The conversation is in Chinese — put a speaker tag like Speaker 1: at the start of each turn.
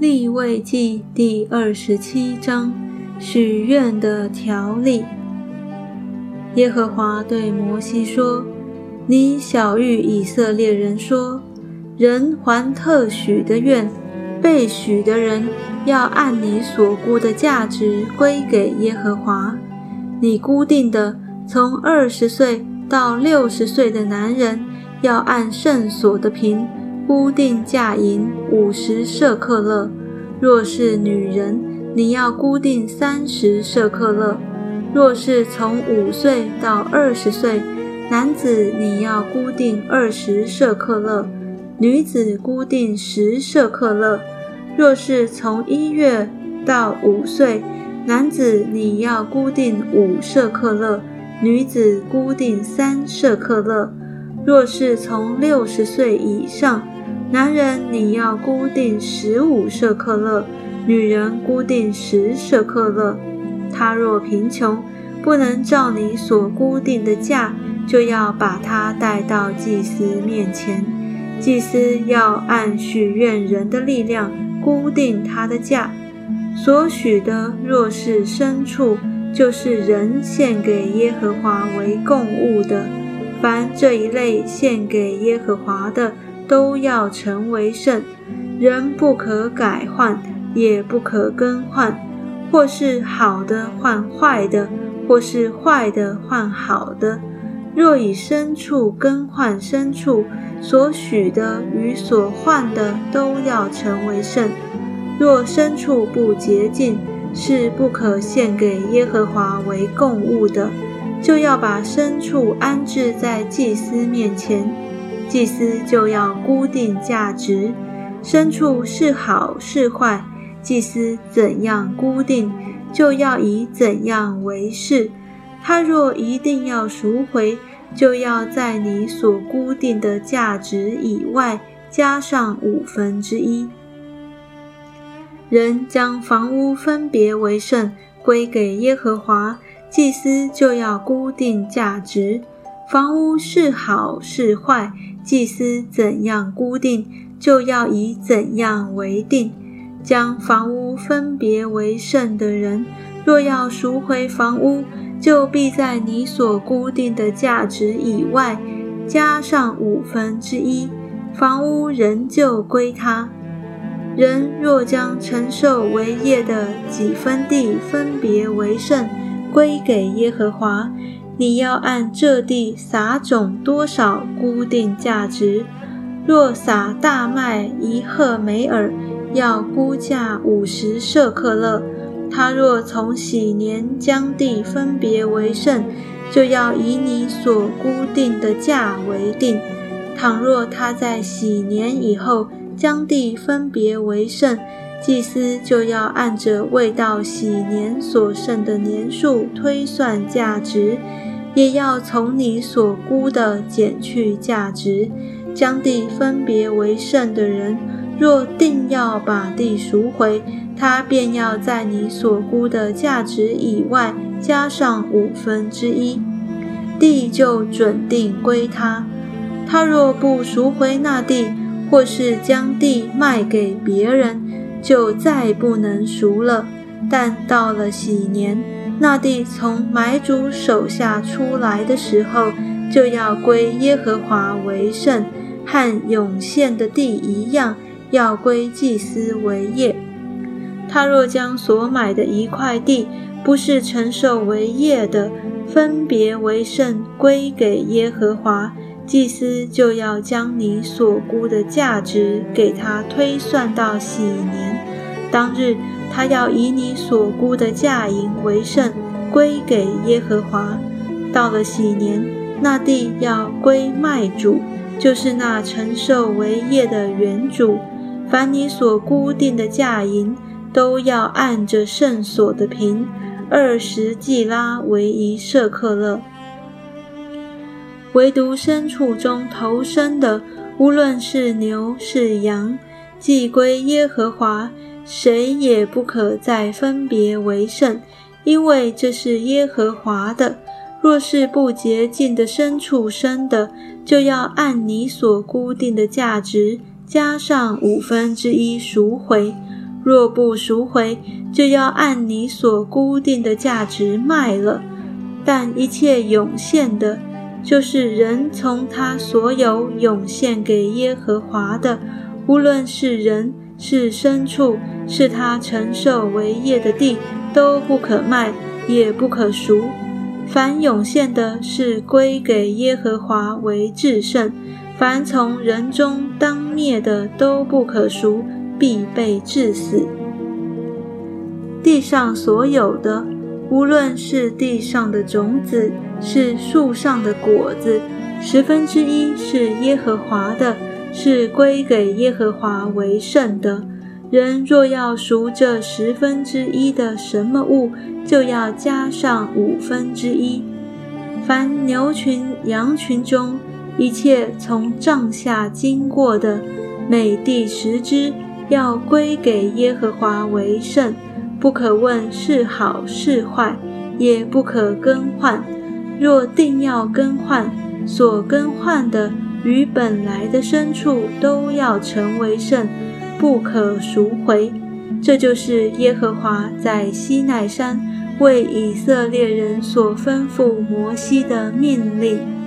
Speaker 1: 立位记第二十七章许愿的条例。耶和华对摩西说：“你小谕以色列人说，人还特许的愿，被许的人要按你所估的价值归给耶和华。你固定的从二十岁到六十岁的男人，要按圣所的平固定价银五十舍克勒；若是女人，你要固定三十舍克勒。”若是从五岁到二十岁，男子你要固定二十舍克勒，女子固定十舍克勒。若是从一月到五岁，男子你要固定五舍克勒，女子固定三舍克勒。若是从六十岁以上，男人你要固定十五舍克勒，女人固定十舍克勒。他若贫穷，不能照你所固定的价，就要把他带到祭司面前。祭司要按许愿人的力量固定他的价。所许的若是牲畜，就是人献给耶和华为供物的，凡这一类献给耶和华的，都要成为圣。人不可改换，也不可更换。或是好的换坏的，或是坏的换好的。若以牲畜更换牲畜，所许的与所换的都要成为圣。若牲畜不洁净，是不可献给耶和华为供物的，就要把牲畜安置在祭司面前，祭司就要固定价值。牲畜是好是坏。祭司怎样固定，就要以怎样为是。他若一定要赎回，就要在你所固定的价值以外加上五分之一。人将房屋分别为圣，归给耶和华，祭司就要固定价值。房屋是好是坏，祭司怎样估定，就要以怎样为定。将房屋分别为圣的人，若要赎回房屋，就必在你所固定的价值以外加上五分之一，房屋仍旧归他。人若将承受为业的几分地分别为圣，归给耶和华，你要按这地撒种多少固定价值。若撒大麦一赫梅尔。要估价五十舍克勒。他若从喜年将地分别为圣，就要以你所估定的价为定。倘若他在喜年以后将地分别为圣，祭司就要按着未到喜年所剩的年数推算价值，也要从你所估的减去价值。将地分别为圣的人。若定要把地赎回，他便要在你所估的价值以外加上五分之一，地就准定归他。他若不赎回那地，或是将地卖给别人，就再不能赎了。但到了喜年，那地从买主手下出来的时候，就要归耶和华为圣，和涌现的地一样。要归祭司为业。他若将所买的一块地不是承受为业的，分别为圣归给耶和华，祭司就要将你所估的价值给他推算到喜年当日，他要以你所估的价银为圣归给耶和华。到了喜年，那地要归卖主，就是那承受为业的原主。凡你所固定的价银，都要按着圣所的平，二十季拉为一舍克勒。唯独牲畜中头生的，无论是牛是羊，既归耶和华，谁也不可再分别为圣，因为这是耶和华的。若是不洁净的牲畜生的，就要按你所固定的价值。加上五分之一赎回。若不赎回，就要按你所固定的价值卖了。但一切涌现的，就是人从他所有涌现给耶和华的，无论是人是牲畜，是他承受为业的地，都不可卖，也不可赎。凡涌现的，是归给耶和华为至圣；凡从人中当灭的，都不可赎，必被致死。地上所有的，无论是地上的种子，是树上的果子，十分之一是耶和华的，是归给耶和华为圣的。人若要赎这十分之一的什么物，就要加上五分之一。凡牛群、羊群中一切从帐下经过的，每第十只，要归给耶和华为圣，不可问是好是坏，也不可更换。若定要更换，所更换的与本来的深处都要成为圣。不可赎回，这就是耶和华在西奈山为以色列人所吩咐摩西的命令。